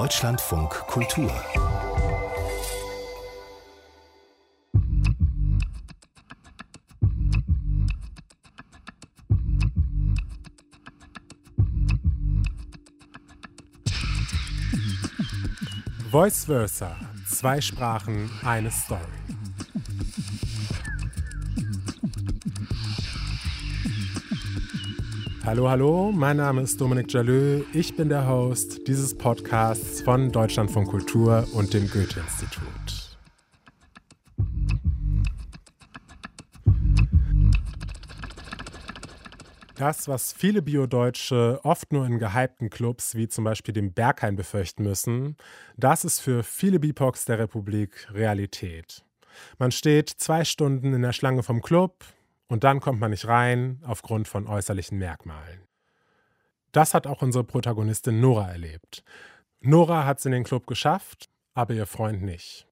Deutschlandfunk Kultur. Voice Versa. Zwei Sprachen, eine Story. Hallo, hallo, mein Name ist Dominik Jalö. Ich bin der Host dieses Podcasts von Deutschlandfunk Kultur und dem Goethe-Institut. Das, was viele Bio-Deutsche oft nur in gehypten Clubs wie zum Beispiel dem Berghain befürchten müssen, das ist für viele BIPOX der Republik Realität. Man steht zwei Stunden in der Schlange vom Club, und dann kommt man nicht rein aufgrund von äußerlichen Merkmalen. Das hat auch unsere Protagonistin Nora erlebt. Nora hat es in den Club geschafft, aber ihr Freund nicht.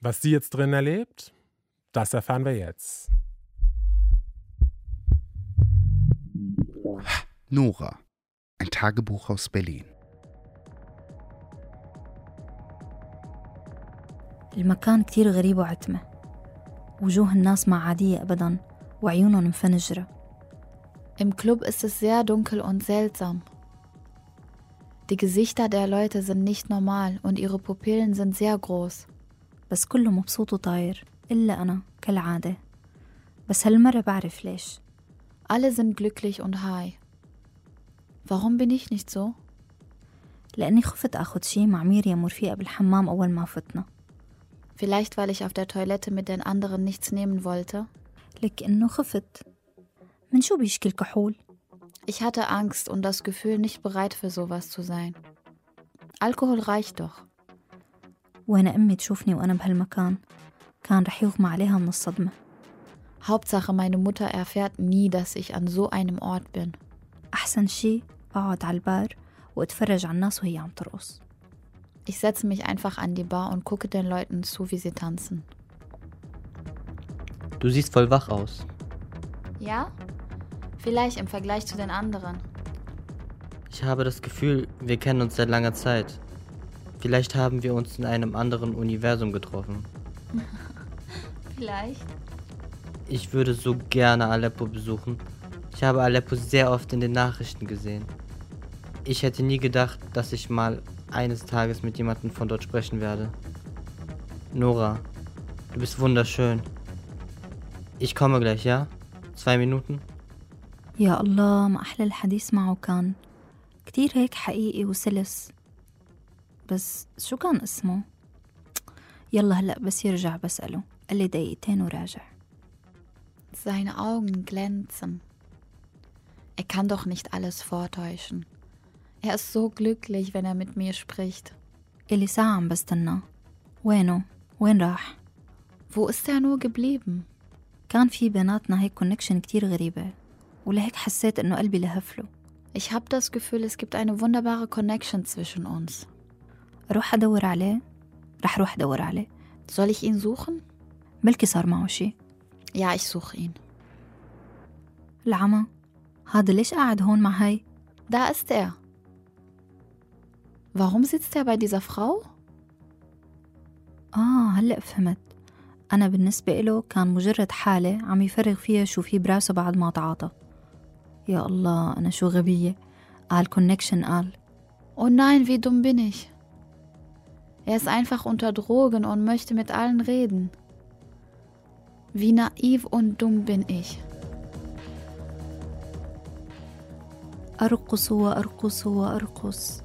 Was sie jetzt drin erlebt, das erfahren wir jetzt. Nora, ein Tagebuch aus Berlin. المكان كتير غريب وعتمة وجوه الناس ما عادية أبدا وعيونهم مفنجرة Im Club ist es sehr dunkel und seltsam. Die Gesichter der Leute sind nicht normal und ihre Pupillen sind sehr groß. بس كله مبسوط وطاير إلا أنا كالعادة بس هالمرة بعرف ليش Alle sind glücklich und high. Warum bin ich nicht so? لأني خفت أخد شي مع مريم ورفيقة بالحمام أول ما فتنا Vielleicht, weil ich auf der Toilette mit den anderen nichts nehmen wollte. لك إنه خفت من شو بيشكي الكحول؟ Ich hatte Angst und das Gefühl, nicht bereit für sowas zu sein. Alkohol reicht doch. وين أمي تشوفني وأنا بهالمكان كان رح يغمى عليها من الصدمة Hauptsache, meine Mutter erfährt nie, dass ich an so einem Ort bin. أحسن شي أقعد على البار وأتفرج على الناس وهي عم ترقص Ich setze mich einfach an die Bar und gucke den Leuten zu, wie sie tanzen. Du siehst voll wach aus. Ja? Vielleicht im Vergleich zu den anderen. Ich habe das Gefühl, wir kennen uns seit langer Zeit. Vielleicht haben wir uns in einem anderen Universum getroffen. Vielleicht. Ich würde so gerne Aleppo besuchen. Ich habe Aleppo sehr oft in den Nachrichten gesehen. Ich hätte nie gedacht, dass ich mal eines Tages mit jemandem von dort sprechen werde. Nora, du bist wunderschön. Ich komme gleich, ja? Zwei Minuten? يا الله ما أحلى الحديث معه كان كتير هيك حقيقي وسلس بس شو كان اسمه؟ يلا هلأ بس يرجع بسأله قال لي دقيقتين وراجع Seine Augen glänzen. Er kann doch nicht alles vortäuschen. Er ist so glücklich, wenn er mit mir spricht. إلي ساعة عم بستناه وينه؟ وين راح؟ Wo ist er nur geblieben? كان في بيناتنا هيك كونكشن كتير غريبة ولهيك حسيت إنه قلبي لهفله Ich habe das Gefühl, es gibt eine wunderbare Connection zwischen uns. أروح أدور عليه؟ رح روح أدور عليه Soll ich ihn suchen? بلكي صار معه شي Ja, ich suche ihn. العمى هذا ليش قاعد هون مع هاي؟ Da ist er. Warum sitzt er bei dieser Frau? آه هلأ فهمت أنا بالنسبة إله كان مجرد حالة عم يفرغ فيها شو في براسه بعد ما تعاطى يا الله أنا شو غبية قال كونكشن قال Oh nein, wie dumm bin ich. Er ist einfach unter Drogen und möchte mit allen reden. Wie naiv und dumm bin ich. أرقص وأرقص وأرقص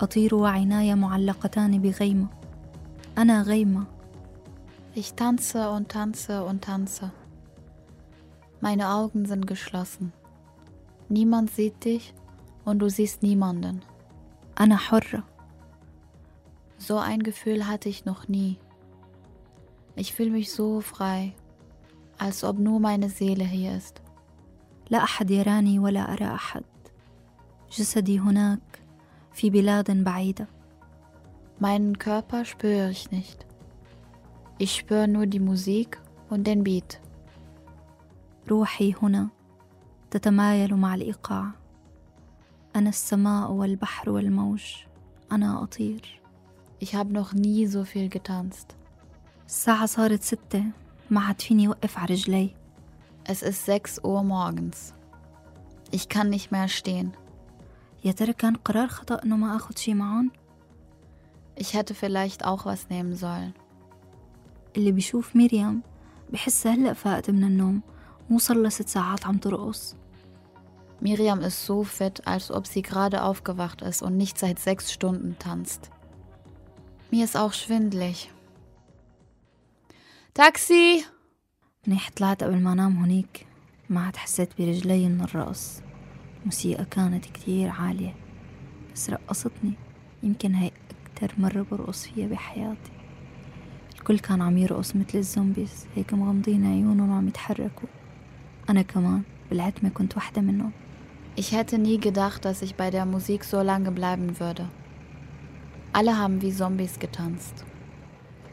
أطير وعيناي معلقتان بغيمة أنا غيمة Ich tanze und tanze und tanze. Meine Augen sind geschlossen. Niemand sieht dich und du siehst niemanden. أنا حرة So ein Gefühl hatte ich noch nie. Ich fühle mich so frei, als ob nur meine Seele hier ist. لا أحد يراني ولا أرى أحد جسدي هناك في بلاد بعيدة Meinen Körper spüre ich nicht. Ich spüre nur die Musik und den Beat. روحي هنا تتمايل مع الإيقاع أنا السماء والبحر والموج أنا أطير Ich habe noch nie so viel getanzt. الساعة صارت ستة ما عاد فيني وقف على رجلي Es ist 6 Uhr morgens. Ich kann nicht mehr stehen. يا ترى كان قرار خطأ إنه ما أخد شي معهم Ich hätte vielleicht auch was nehmen sollen. اللي بيشوف مريم بحس هلأ فاقت من النوم مو صار لها ست ساعات عم ترقص Miriam ist so fit, als ob sie gerade aufgewacht ist und nicht seit sechs Stunden tanzt. Mir ist auch schwindlig. Taxi! منيح طلعت قبل ما انام هونيك ما عاد حسيت برجلي من الرقص موسيقى كانت كتير عالية بس رقصتني يمكن هاي أكتر مرة برقص فيها بحياتي الكل كان عم يرقص مثل الزومبيز هيك مغمضين عيونهم وعم يتحركوا أنا كمان بالعتمة كنت واحدة منهم Ich hätte nie gedacht, dass ich bei der Musik so lange bleiben würde. Alle haben wie Zombies getanzt.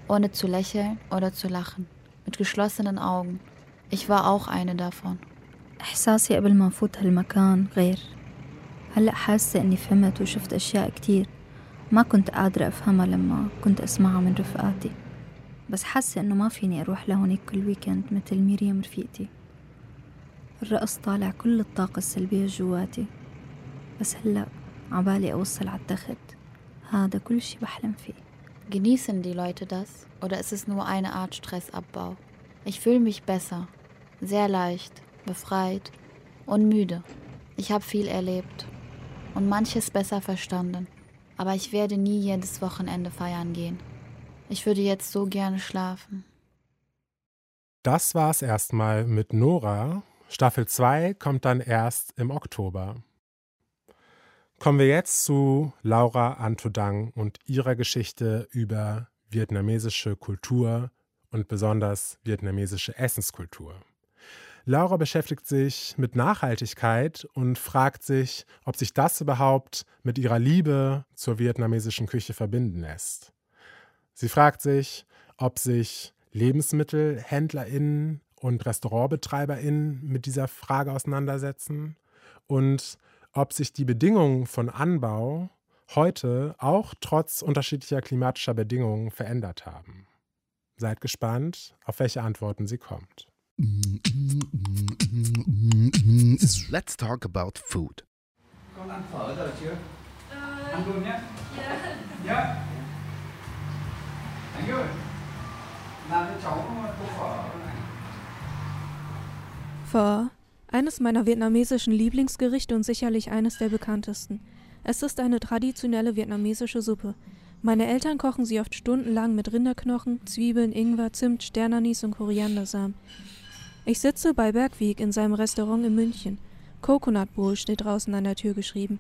Ohne zu lächeln oder zu lachen. Mit geschlossenen Augen. Ich war auch eine davon. إحساسي قبل ما نفوت هالمكان غير هلأ حاسة إني فهمت وشفت أشياء كتير ما كنت قادرة أفهمها لما كنت أسمعها من رفقاتي بس حاسة إنه ما فيني أروح لهونيك كل ويكند مثل مريم رفيقتي الرقص طالع كل الطاقة السلبية جواتي بس هلأ عبالي أوصل على التخت هذا كل شي بحلم فيه Genießen die Leute das oder ist es nur eine Art Stressabbau? Ich fühle mich besser, sehr leicht, befreit und müde. Ich habe viel erlebt und manches besser verstanden, aber ich werde nie jedes Wochenende feiern gehen. Ich würde jetzt so gerne schlafen. Das war's erstmal mit Nora. Staffel 2 kommt dann erst im Oktober. Kommen wir jetzt zu Laura Antodang und ihrer Geschichte über vietnamesische Kultur und besonders vietnamesische Essenskultur. Laura beschäftigt sich mit Nachhaltigkeit und fragt sich, ob sich das überhaupt mit ihrer Liebe zur vietnamesischen Küche verbinden lässt. Sie fragt sich, ob sich LebensmittelhändlerInnen und RestaurantbetreiberInnen mit dieser Frage auseinandersetzen und ob sich die Bedingungen von Anbau heute auch trotz unterschiedlicher klimatischer Bedingungen verändert haben. Seid gespannt, auf welche Antworten sie kommt. Let's talk about food. Con ăn phở rồi chưa? Ăn luôn nhé. Dạ. Anh ơi, làm cho cháu tô phở. Pho, eines meiner vietnamesischen Lieblingsgerichte und sicherlich eines der bekanntesten. Es ist eine traditionelle vietnamesische Suppe. Meine Eltern kochen sie oft stundenlang mit Rinderknochen, Zwiebeln, Ingwer, Zimt, Sternanis und Koriandersamen. Ich sitze bei Bergweg in seinem Restaurant in München. Coconut Bowl steht draußen an der Tür geschrieben.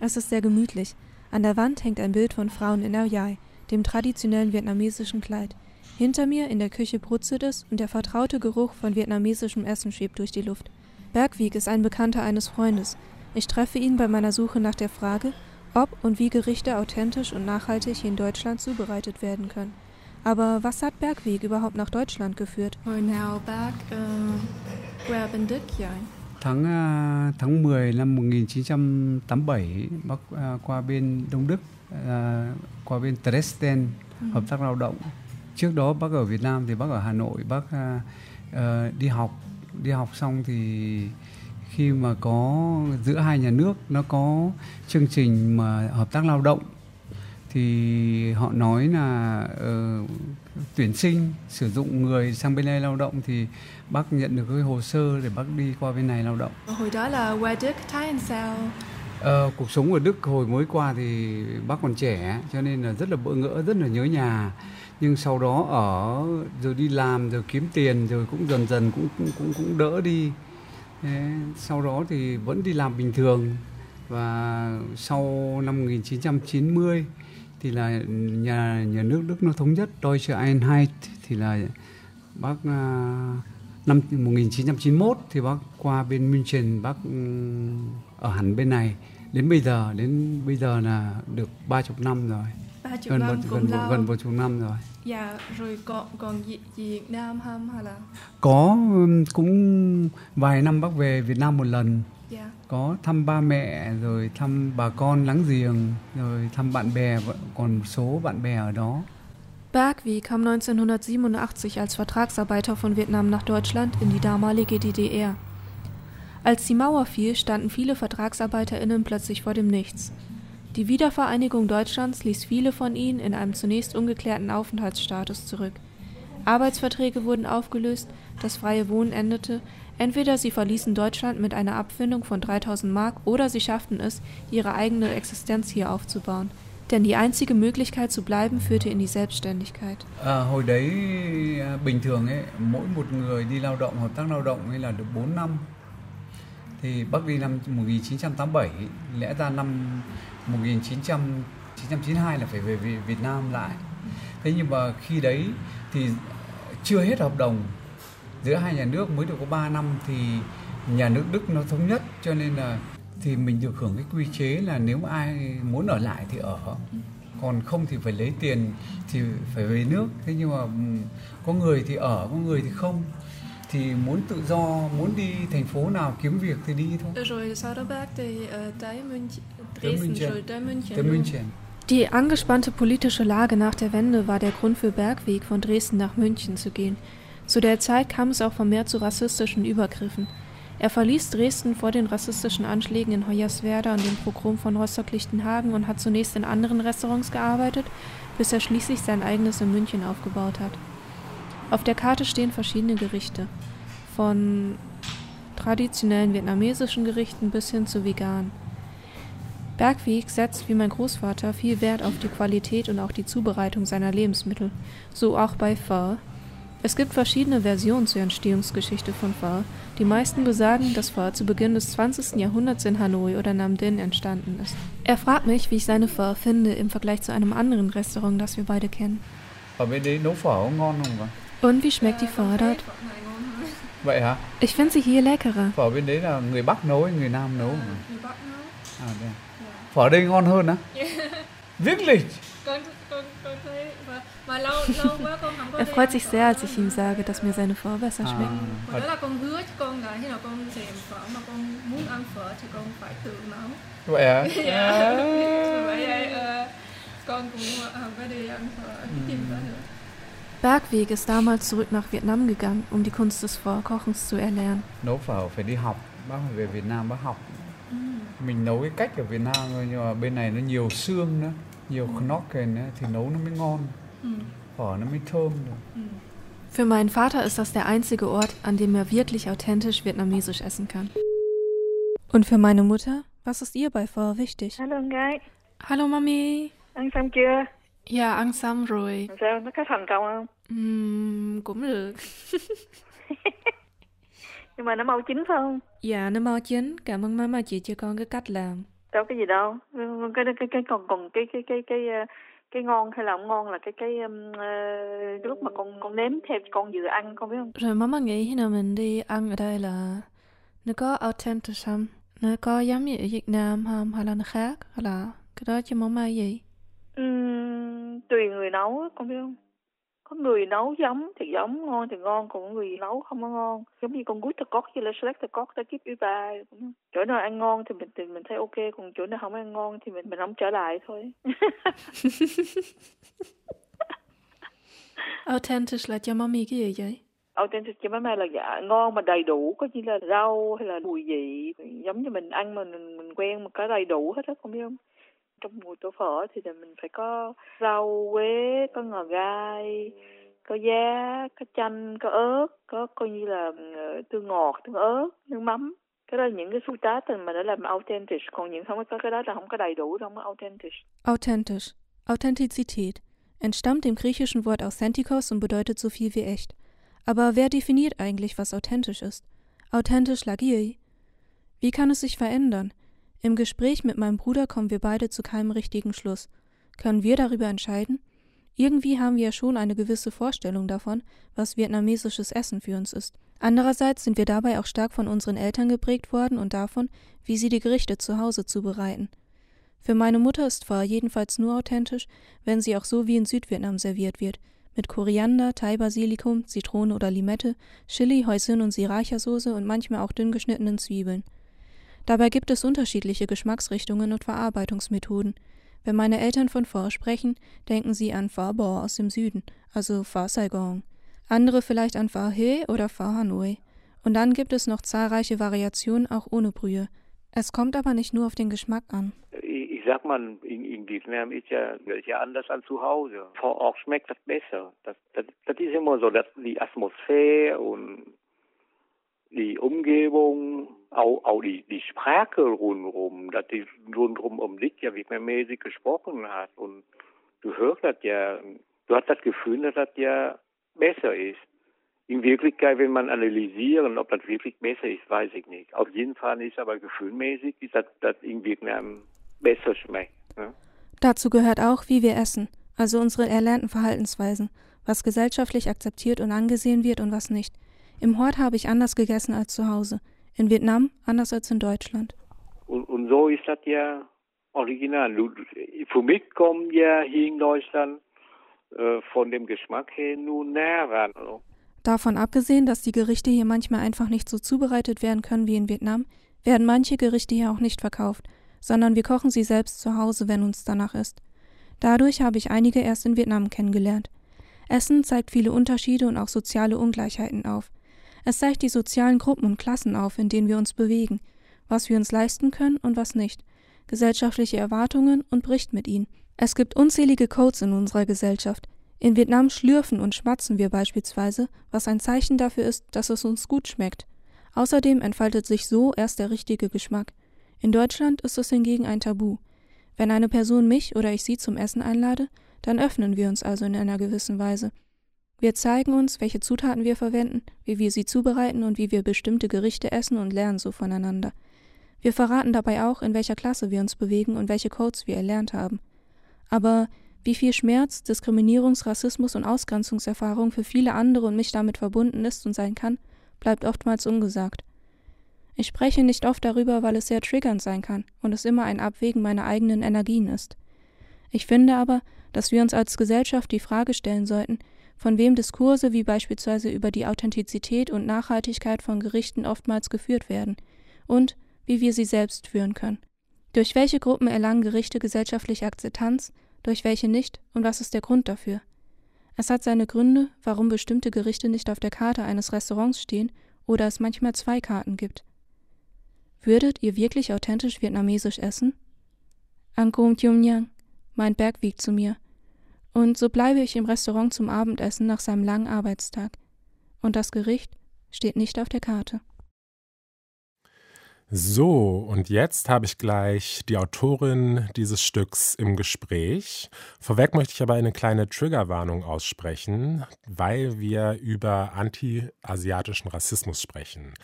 Es ist sehr gemütlich. An der Wand hängt ein Bild von Frauen in Yai, dem traditionellen vietnamesischen Kleid. Hinter mir in der Küche brutzelt es und der vertraute Geruch von vietnamesischem Essen schwebt durch die Luft. Bergweg ist ein Bekannter eines Freundes. Ich treffe ihn bei meiner Suche nach der Frage, ob und wie Gerichte authentisch und nachhaltig in Deutschland zubereitet werden können. Aber was hat Bergweg überhaupt nach Deutschland geführt? Hồi nào bác ờ, qua bên Đức vậy? Tháng à, tháng 10 năm 1987 bác à, qua bên Đông Đức à, qua bên Dresden hợp tác lao động. Trước đó bác ở Việt Nam thì bác ở Hà Nội bác ờ, đi học đi học xong thì khi mà có giữa hai nhà nước nó có chương trình mà hợp tác lao động thì họ nói là ờ, tuyển sinh sử dụng người sang bên đây lao động thì bác nhận được cái hồ sơ để bác đi qua bên này lao động Hồi đó là qua Đức thấy làm sao? Ờ, cuộc sống ở Đức hồi mới qua thì bác còn trẻ cho nên là rất là bỡ ngỡ rất là nhớ nhà. Nhưng sau đó ở rồi đi làm rồi kiếm tiền rồi cũng dần dần cũng cũng cũng, cũng đỡ đi. Thế, sau đó thì vẫn đi làm bình thường. Và sau năm 1990 thì là nhà nhà nước Đức nó thống nhất Deutsche Einheit thì là bác à, năm 1991 thì bác qua bên München bác ừ, ở hẳn bên này đến bây giờ đến bây giờ là được ba chục năm rồi Ba chục gần năm một cũng gần một gần một chục năm rồi Dạ, rồi còn còn Việt, Việt Nam không hay là? có cũng vài năm bác về Việt Nam một lần Dạ. có thăm ba mẹ rồi thăm bà con láng giềng rồi thăm bạn bè còn một số bạn bè ở đó Bergwie kam 1987 als Vertragsarbeiter von Vietnam nach Deutschland in die damalige DDR. Als die Mauer fiel, standen viele VertragsarbeiterInnen plötzlich vor dem Nichts. Die Wiedervereinigung Deutschlands ließ viele von ihnen in einem zunächst ungeklärten Aufenthaltsstatus zurück. Arbeitsverträge wurden aufgelöst, das freie Wohnen endete, entweder sie verließen Deutschland mit einer Abfindung von 3000 Mark oder sie schafften es, ihre eigene Existenz hier aufzubauen. Denn die einzige Möglichkeit zu bleiben führte in die Selbstständigkeit. à, hồi đấy bình thường ấy mỗi một người đi lao động hợp tác lao động ấy là được 4 năm thì Bắc đi năm 1987 lẽ ra năm 1900 992 là phải về Việt- Nam lại. Thế nhưng mà khi đấy thì chưa hết hợp đồng giữa hai nhà nước, mới được có 3 năm thì nhà nước Đức nó thống nhất, cho nên là thì mình được hưởng cái quy chế là nếu mà ai muốn ở lại thì ở. Còn không thì phải lấy tiền thì phải về nước. Thế nhưng mà ừ, có người thì ở, có người thì không. Thì muốn tự do muốn đi thành phố nào kiếm việc thì đi thôi Rồi sau đó bác thì tới München, Dresden rồi tới München. tới luôn. München Die angespannte politische Lage nach der Wende war der Grund für Bergweg, von Dresden nach München zu gehen. Zu der Zeit kam es auch vermehrt zu rassistischen Übergriffen. Er verließ Dresden vor den rassistischen Anschlägen in Hoyerswerda und dem Pogrom von Rostock-Lichtenhagen und hat zunächst in anderen Restaurants gearbeitet, bis er schließlich sein eigenes in München aufgebaut hat. Auf der Karte stehen verschiedene Gerichte, von traditionellen vietnamesischen Gerichten bis hin zu vegan. Bergweg setzt wie mein Großvater viel Wert auf die Qualität und auch die Zubereitung seiner Lebensmittel, so auch bei Pho. Es gibt verschiedene Versionen zur Entstehungsgeschichte von Pho. Die meisten besagen, dass Pho zu Beginn des 20. Jahrhunderts in Hanoi oder Nam Dinh entstanden ist. Er fragt mich, wie ich seine Pho finde im Vergleich zu einem anderen Restaurant, das wir beide kennen. ở bên đấy nấu phở Und wie schmeckt die Pho dort? vậy hả Ich finde sie hier leckerer. phở bên đấy là người bắc nấu hay người nam nấu hả? Người Bắc nấu. à, đây. phở đây ngon hơn á wirklich Er freut sich phở sehr, als ich ihm sage, dass mir seine besser phở phở tự nấu. vậy hả. Vậy con cũng có đi ăn phở tìm đó nữa. Bergweg ist damals zurück nach Vietnam gegangen, um die Kunst des Vorkochens zu erlernen. nấu phở phải đi học bác phải về Việt Nam bác học mình nấu cái cách ở Việt Nam thôi nhưng mà bên này nó nhiều xương nữa nhiều knocken nữa thì nấu nó mới ngon Ừ. phở nó mới thơm được Für meinen Vater ist das der einzige Ort, an dem er wirklich authentisch vietnamesisch essen kann. Und für meine Mutter, was ist ihr bei Pho wichtig? Gái, Hallo Mami. xong chưa? Ja, ăn xong rồi. Sao, nó có thành công không? Ừm, cũng được. Nhưng mà nó mau chín phải không? Dạ, nó mau chín. Cảm ơn mama chị cho con cái cách làm. Đâu có gì đâu. Cái cái cái còn còn cái cái cái cái ờ, cái ngon hay là không ngon là cái cái um, ờ, cái lúc mà con con nếm theo con vừa ăn con biết không? Rồi mama nghĩ khi nào mình đi ăn ở đây là nó có authentic không? Nó có giống như ở Việt Nam không? Hay là nó khác? Hay là cái đó cho mama gì? Ừm, tùy người nấu á, con biết không? Có người nấu giống thì giống, ngon thì ngon, còn có người nấu không có ngon. Giống như con gút cốt với là select cốt đã kiếp über. Chỗ nào ăn ngon thì mình thì mình thấy ok, còn chỗ nào không ăn ngon thì mình mình không trở lại thôi. Authentisch là cho mami cái gì vậy? authentic cho mấy mai là dạ ngon mà đầy đủ có như là rau hay là mùi vị giống như mình ăn mà mình, mình quen một cái đầy đủ hết á không biết không trong mùi tổ phở thì mình phải có rau quế có ngò gai có giá có chanh có ớt có coi như là tương ngọt tương ớt nước mắm cái đó là những cái xu tá mà để làm authentic còn những không có cái đó là không có đầy đủ không có authentic Authentisch. Authentizität entstammt dem griechischen Wort authentikos und bedeutet so viel wie echt. Aber wer definiert eigentlich, was authentisch ist? Authentisch lagieri. Wie kann es sich verändern? Im Gespräch mit meinem Bruder kommen wir beide zu keinem richtigen Schluss. Können wir darüber entscheiden? Irgendwie haben wir ja schon eine gewisse Vorstellung davon, was vietnamesisches Essen für uns ist. Andererseits sind wir dabei auch stark von unseren Eltern geprägt worden und davon, wie sie die Gerichte zu Hause zubereiten. Für meine Mutter ist Pho jedenfalls nur authentisch, wenn sie auch so wie in Südvietnam serviert wird, mit Koriander, Thai-Basilikum, Zitrone oder Limette, Chili, Hoisin und Sriracha-Soße und manchmal auch dünn geschnittenen Zwiebeln. Dabei gibt es unterschiedliche Geschmacksrichtungen und Verarbeitungsmethoden. Wenn meine Eltern von Pho sprechen, denken sie an Pho Bo aus dem Süden, also Pho Saigon. Andere vielleicht an Pho He oder Pho Hanoi. Und dann gibt es noch zahlreiche Variationen auch ohne Brühe. Es kommt aber nicht nur auf den Geschmack an. Ich, sag mal, in, in Vietnam ist ja, ist ja anders als zu Hause. Vor Ort schmeckt das besser. Das, das, das ist immer so, dass die Atmosphäre und die Umgebung, auch, auch die, die Sprache rundherum, dass die rundherum um dich ja vietnamesisch gesprochen hat. Und du hörst das ja, du hast das Gefühl, dass das ja besser ist. In Wirklichkeit, wenn man analysieren, ob das wirklich besser ist, weiß ich nicht. Auf jeden Fall ist aber gefühlmäßig, dass das in Vietnam besser schmeckt. Ne? Dazu gehört auch, wie wir essen, also unsere erlernten Verhaltensweisen, was gesellschaftlich akzeptiert und angesehen wird und was nicht. Im Hort habe ich anders gegessen als zu Hause. In Vietnam anders als in Deutschland. Und, und so ist das ja original. Für mich kommen ja hier in Deutschland äh, von dem Geschmack her nur näher ran. Oder? Davon abgesehen, dass die Gerichte hier manchmal einfach nicht so zubereitet werden können wie in Vietnam, werden manche Gerichte hier auch nicht verkauft, sondern wir kochen sie selbst zu Hause, wenn uns danach ist. Dadurch habe ich einige erst in Vietnam kennengelernt. Essen zeigt viele Unterschiede und auch soziale Ungleichheiten auf. Es zeigt die sozialen Gruppen und Klassen auf, in denen wir uns bewegen, was wir uns leisten können und was nicht, gesellschaftliche Erwartungen und bricht mit ihnen. Es gibt unzählige Codes in unserer Gesellschaft, in Vietnam schlürfen und schmatzen wir beispielsweise, was ein Zeichen dafür ist, dass es uns gut schmeckt. Außerdem entfaltet sich so erst der richtige Geschmack. In Deutschland ist es hingegen ein Tabu. Wenn eine Person mich oder ich sie zum Essen einlade, dann öffnen wir uns also in einer gewissen Weise. Wir zeigen uns, welche Zutaten wir verwenden, wie wir sie zubereiten und wie wir bestimmte Gerichte essen und lernen so voneinander. Wir verraten dabei auch, in welcher Klasse wir uns bewegen und welche Codes wir erlernt haben. Aber wie viel Schmerz, Diskriminierungs-, Rassismus- und Ausgrenzungserfahrung für viele andere und mich damit verbunden ist und sein kann, bleibt oftmals ungesagt. Ich spreche nicht oft darüber, weil es sehr triggernd sein kann und es immer ein Abwägen meiner eigenen Energien ist. Ich finde aber, dass wir uns als Gesellschaft die Frage stellen sollten, von wem Diskurse wie beispielsweise über die Authentizität und Nachhaltigkeit von Gerichten oftmals geführt werden und wie wir sie selbst führen können. Durch welche Gruppen erlangen Gerichte gesellschaftliche Akzeptanz durch welche nicht und was ist der Grund dafür. Es hat seine Gründe, warum bestimmte Gerichte nicht auf der Karte eines Restaurants stehen oder es manchmal zwei Karten gibt. Würdet ihr wirklich authentisch vietnamesisch essen? Angkom Thium Nhang, mein Berg wiegt zu mir. Und so bleibe ich im Restaurant zum Abendessen nach seinem langen Arbeitstag. Und das Gericht steht nicht auf der Karte. So, und jetzt habe ich gleich die Autorin dieses Stücks im Gespräch. Vorweg möchte ich aber eine kleine Triggerwarnung aussprechen, weil wir über anti-asiatischen Rassismus sprechen.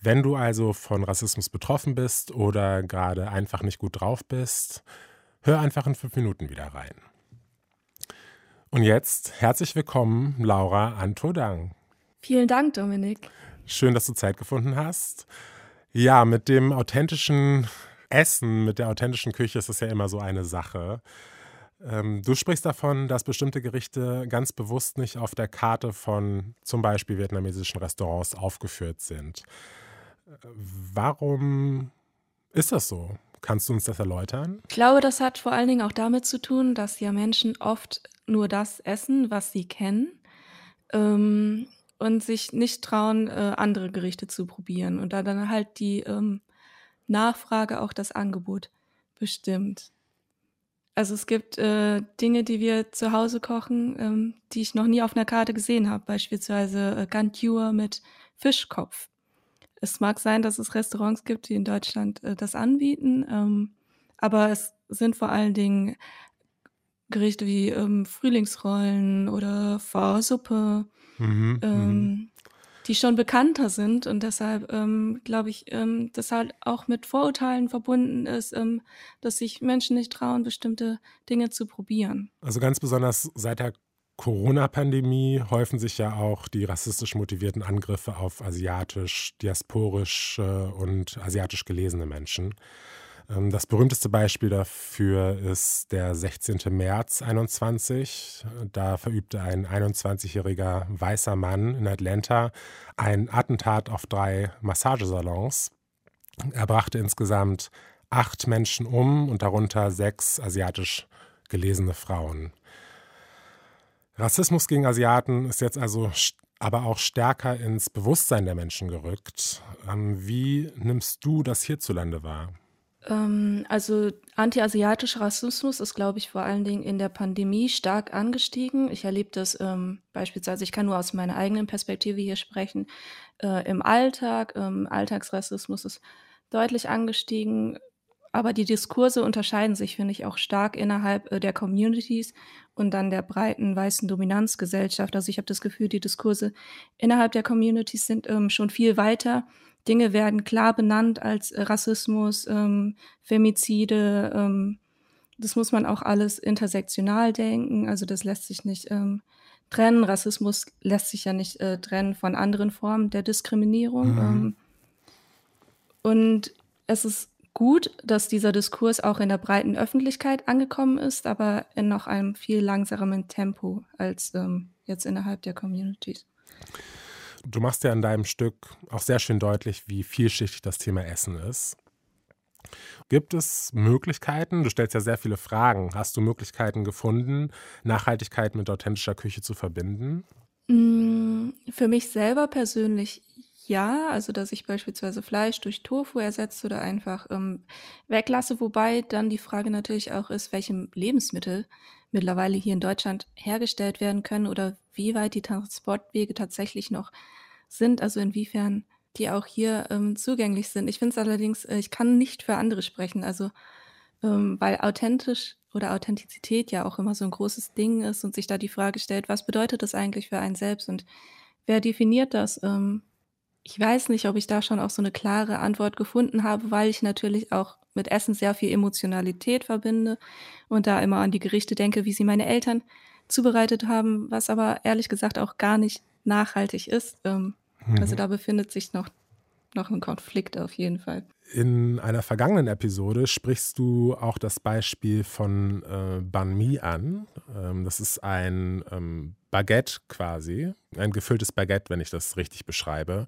Wenn du also von Rassismus betroffen bist oder gerade einfach nicht gut drauf bist, hör einfach in fünf Minuten wieder rein. Und jetzt herzlich willkommen, Laura Antodang. Vielen Dank, Dominik. Schön, dass du Zeit gefunden hast. Ja, mit dem authentischen Essen, mit der authentischen Küche ist es ja immer so eine Sache. Ähm, du sprichst davon, dass bestimmte Gerichte ganz bewusst nicht auf der Karte von zum Beispiel vietnamesischen Restaurants aufgeführt sind. Warum ist das so? Kannst du uns das erläutern? Ich glaube, das hat vor allen Dingen auch damit zu tun, dass ja Menschen oft nur das essen, was sie kennen. Ähm, und sich nicht trauen, äh, andere Gerichte zu probieren. Und da dann halt die ähm, Nachfrage auch das Angebot bestimmt. Also es gibt äh, Dinge, die wir zu Hause kochen, ähm, die ich noch nie auf einer Karte gesehen habe. Beispielsweise äh, Gantiur mit Fischkopf. Es mag sein, dass es Restaurants gibt, die in Deutschland äh, das anbieten, ähm, aber es sind vor allen Dingen Gerichte wie ähm, Frühlingsrollen oder Pho-Suppe Mhm, ähm, mhm. die schon bekannter sind und deshalb ähm, glaube ich, ähm, dass halt auch mit Vorurteilen verbunden ist, ähm, dass sich Menschen nicht trauen, bestimmte Dinge zu probieren. Also ganz besonders seit der Corona-Pandemie häufen sich ja auch die rassistisch motivierten Angriffe auf asiatisch, diasporisch und asiatisch gelesene Menschen. Ähm, das berühmteste Beispiel dafür ist der 16. März 21. Da verübte ein 21-jähriger weißer Mann in Atlanta ein Attentat auf drei Massagesalons. Er brachte insgesamt acht Menschen um und darunter sechs asiatisch gelesene Frauen. Rassismus gegen Asiaten ist jetzt also aber auch stärker ins Bewusstsein der Menschen gerückt. Ähm, wie nimmst du das hierzulande wahr? Ähm, also antiasiatischer Rassismus ist, glaube ich, vor allen Dingen in der Pandemie stark angestiegen. Ich erlebe das ähm, beispielsweise, ich kann nur aus meiner eigenen Perspektive hier sprechen, äh, im Alltag. Ähm, Alltagsrassismus ist deutlich angestiegen. Aber die Diskurse unterscheiden sich, finde ich, auch stark innerhalb äh, der Communities und dann der breiten weißen Dominanzgesellschaft. Also ich habe das Gefühl, die Diskurse innerhalb der Communities sind ähm, schon viel weiter. Dinge werden klar benannt als äh, Rassismus, ähm, Femizide. Ähm, das muss man auch alles intersektional denken. Also das lässt sich nicht ähm, trennen. Rassismus lässt sich ja nicht äh, trennen von anderen Formen der Diskriminierung. Mhm. Ähm, und es ist gut, dass dieser Diskurs auch in der breiten Öffentlichkeit angekommen ist, aber in noch einem viel langsameren Tempo als ähm, jetzt innerhalb der Communities. Du machst ja in deinem Stück auch sehr schön deutlich, wie vielschichtig das Thema Essen ist. Gibt es Möglichkeiten, du stellst ja sehr viele Fragen, hast du Möglichkeiten gefunden, Nachhaltigkeit mit authentischer Küche zu verbinden? Mm, für mich selber persönlich ja, also dass ich beispielsweise Fleisch durch Tofu ersetze oder einfach ähm, weglasse, wobei dann die Frage natürlich auch ist, welche Lebensmittel mittlerweile hier in Deutschland hergestellt werden können oder wie weit die Transportwege tatsächlich noch sind, also inwiefern die auch hier ähm, zugänglich sind. Ich finde es allerdings, äh, ich kann nicht für andere sprechen, also ähm, weil authentisch oder Authentizität ja auch immer so ein großes Ding ist und sich da die Frage stellt, was bedeutet das eigentlich für einen selbst und wer definiert das? Ähm, ich weiß nicht, ob ich da schon auch so eine klare Antwort gefunden habe, weil ich natürlich auch mit Essen sehr viel Emotionalität verbinde und da immer an die Gerichte denke, wie sie meine Eltern zubereitet haben, was aber ehrlich gesagt auch gar nicht nachhaltig ist. Ähm, mhm. Also da befindet sich noch, noch ein Konflikt auf jeden Fall. In einer vergangenen Episode sprichst du auch das Beispiel von äh, Banh Mi an. Ähm, das ist ein ähm, Baguette quasi, ein gefülltes Baguette, wenn ich das richtig beschreibe,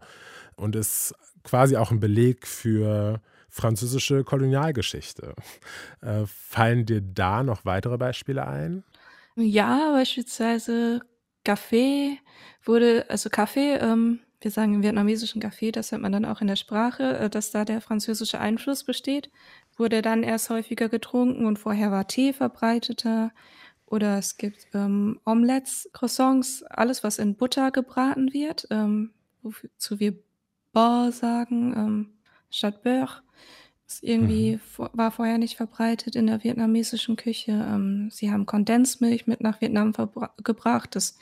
und ist quasi auch ein Beleg für französische Kolonialgeschichte. Äh, fallen dir da noch weitere Beispiele ein? Ja, beispielsweise Kaffee wurde, also Kaffee, ähm, wir sagen im vietnamesischen Kaffee, das hört man dann auch in der Sprache, äh, dass da der französische Einfluss besteht, wurde dann erst häufiger getrunken und vorher war Tee verbreiteter. Oder es gibt ähm, Omelettes, Croissants, alles, was in Butter gebraten wird, ähm, wozu wir Beurre sagen, ähm, statt Beurre. Das irgendwie mhm. vor, war vorher nicht verbreitet in der vietnamesischen Küche. Ähm, sie haben Kondensmilch mit nach Vietnam gebracht. Das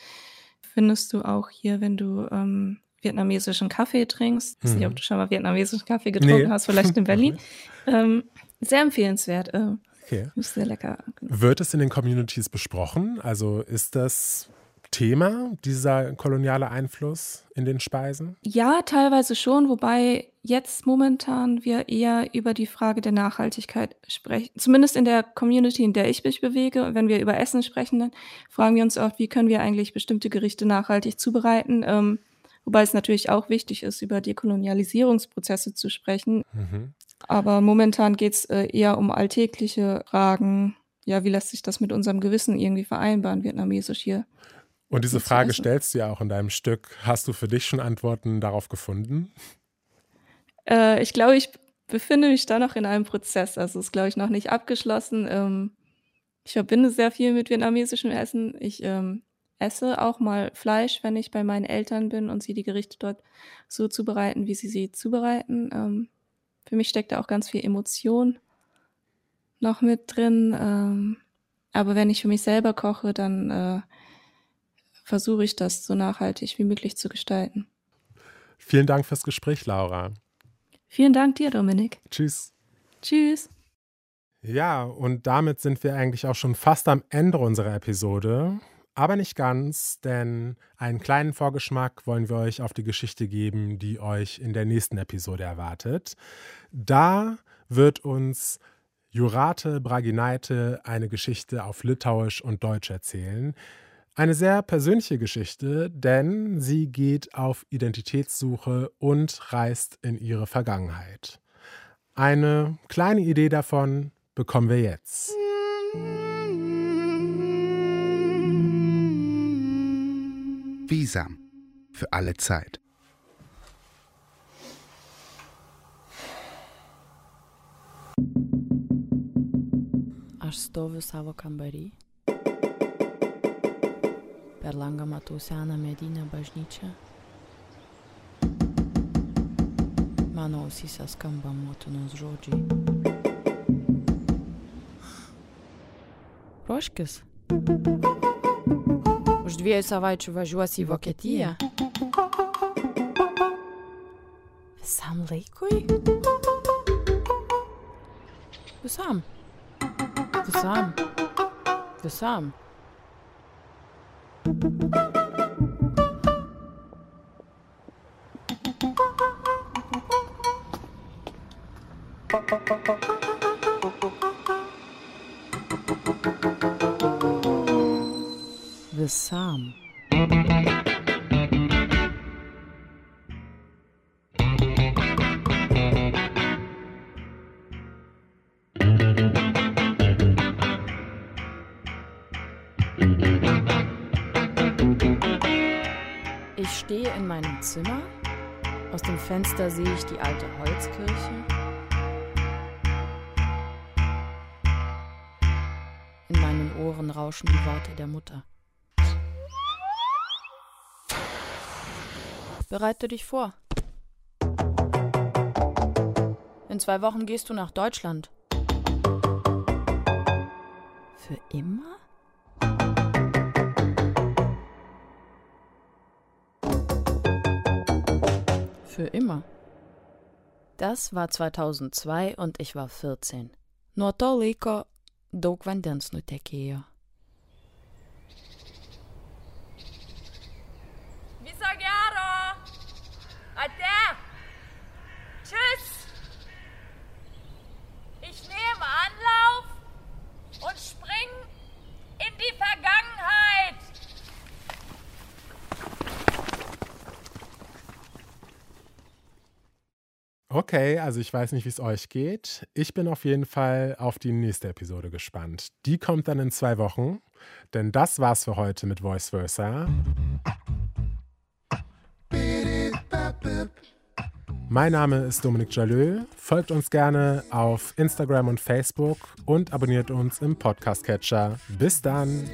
findest du auch hier, wenn du ähm, vietnamesischen Kaffee trinkst. Ich weiß nicht, ob mhm. du schon mal vietnamesischen Kaffee getrunken nee. hast, vielleicht in Berlin. ähm, sehr empfehlenswert. Äh, Okay. Ist sehr lecker. Wird es in den Communities besprochen? Also ist das Thema, dieser koloniale Einfluss in den Speisen? Ja, teilweise schon, wobei jetzt momentan wir eher über die Frage der Nachhaltigkeit sprechen. Zumindest in der Community, in der ich mich bewege. Wenn wir über Essen sprechen, dann fragen wir uns oft, wie können wir eigentlich bestimmte Gerichte nachhaltig zubereiten. Ähm, wobei es natürlich auch wichtig ist, über Dekolonialisierungsprozesse zu sprechen. Mhm. Aber momentan geht es äh, eher um alltägliche Fragen. Ja, wie lässt sich das mit unserem Gewissen irgendwie vereinbaren, vietnamesisch hier? Und diese Frage stellst du ja auch in deinem Stück. Hast du für dich schon Antworten darauf gefunden? Äh, ich glaube, ich befinde mich da noch in einem Prozess. Also ist, glaube ich, noch nicht abgeschlossen. Ähm, ich verbinde sehr viel mit vietnamesischem Essen. Ich ähm, esse auch mal Fleisch, wenn ich bei meinen Eltern bin und sie die Gerichte dort so zubereiten, wie sie sie zubereiten. Ähm, für mich steckt da auch ganz viel Emotion noch mit drin. Ähm, aber wenn ich für mich selber koche, dann äh, versuche ich das so nachhaltig wie möglich zu gestalten. Vielen Dank fürs Gespräch, Laura. Vielen Dank dir, Dominik. Tschüss. Tschüss. Ja, und damit sind wir eigentlich auch schon fast am Ende unserer Episode. Aber nicht ganz, denn einen kleinen Vorgeschmack wollen wir euch auf die Geschichte geben, die euch in der nächsten Episode erwartet. Da wird uns Jurate Braginaite eine Geschichte auf Litauisch und Deutsch erzählen. Eine sehr persönliche Geschichte, denn sie geht auf Identitätssuche und reist in ihre Vergangenheit. Eine kleine Idee davon bekommen wir jetzt. Visam für alle Zeit. Aš stoviu savo kambarį. Per langą matau seną medinę bažnyčią. Mano ausyse skamba motinos žodžiai. Ruoškis. Už dviejų savaičių važiuosi į Vokietiją. Visam laikui? Visam. Visam. Visam. Visam. Ich stehe in meinem Zimmer. Aus dem Fenster sehe ich die alte Holzkirche. In meinen Ohren rauschen die Worte der Mutter. Bereite dich vor. In zwei Wochen gehst du nach Deutschland. Für immer? Für immer. Das war 2002 und ich war 14. Nuo to laiko daug vandens nutekėjo. Viso gero! Ate! Tschüss! Ich nehme Anlauf und spring in die Vergangenheit! Okay, also ich weiß nicht, wie es euch geht. Ich bin auf jeden Fall auf die nächste Episode gespannt. Die kommt dann in zwei Wochen, denn das war's für heute mit Voice Versa. Mein Name ist Dominik Jalö. Folgt uns gerne auf Instagram und Facebook und abonniert uns im Podcast-Catcher. Bis dann!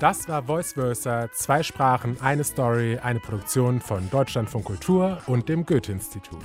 Das war Voice Versa, zwei Sprachen, eine Story, eine Produktion von Deutschlandfunk Kultur und dem Goethe-Institut.